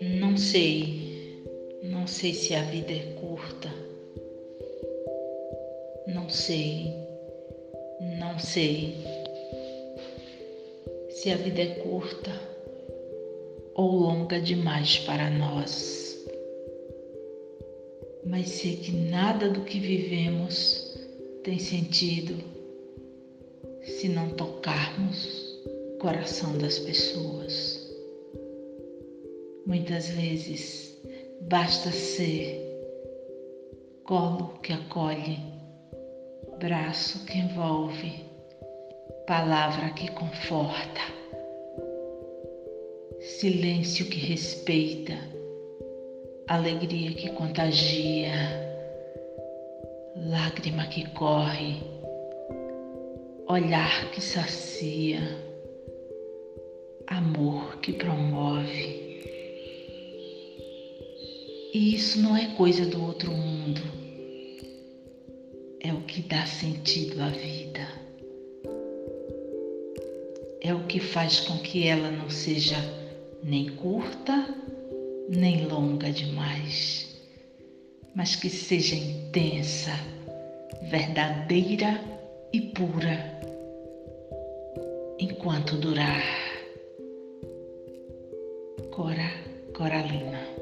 Não sei, não sei se a vida é curta. Não sei, não sei se a vida é curta ou longa demais para nós. Mas sei que nada do que vivemos tem sentido se não tocarmos o coração das pessoas. Muitas vezes basta ser colo que acolhe, braço que envolve, palavra que conforta, silêncio que respeita, alegria que contagia, lágrima que corre, olhar que sacia, amor que promove. E isso não é coisa do outro mundo. É o que dá sentido à vida. É o que faz com que ela não seja nem curta, nem longa demais, mas que seja intensa, verdadeira e pura enquanto durar. Cora Coralina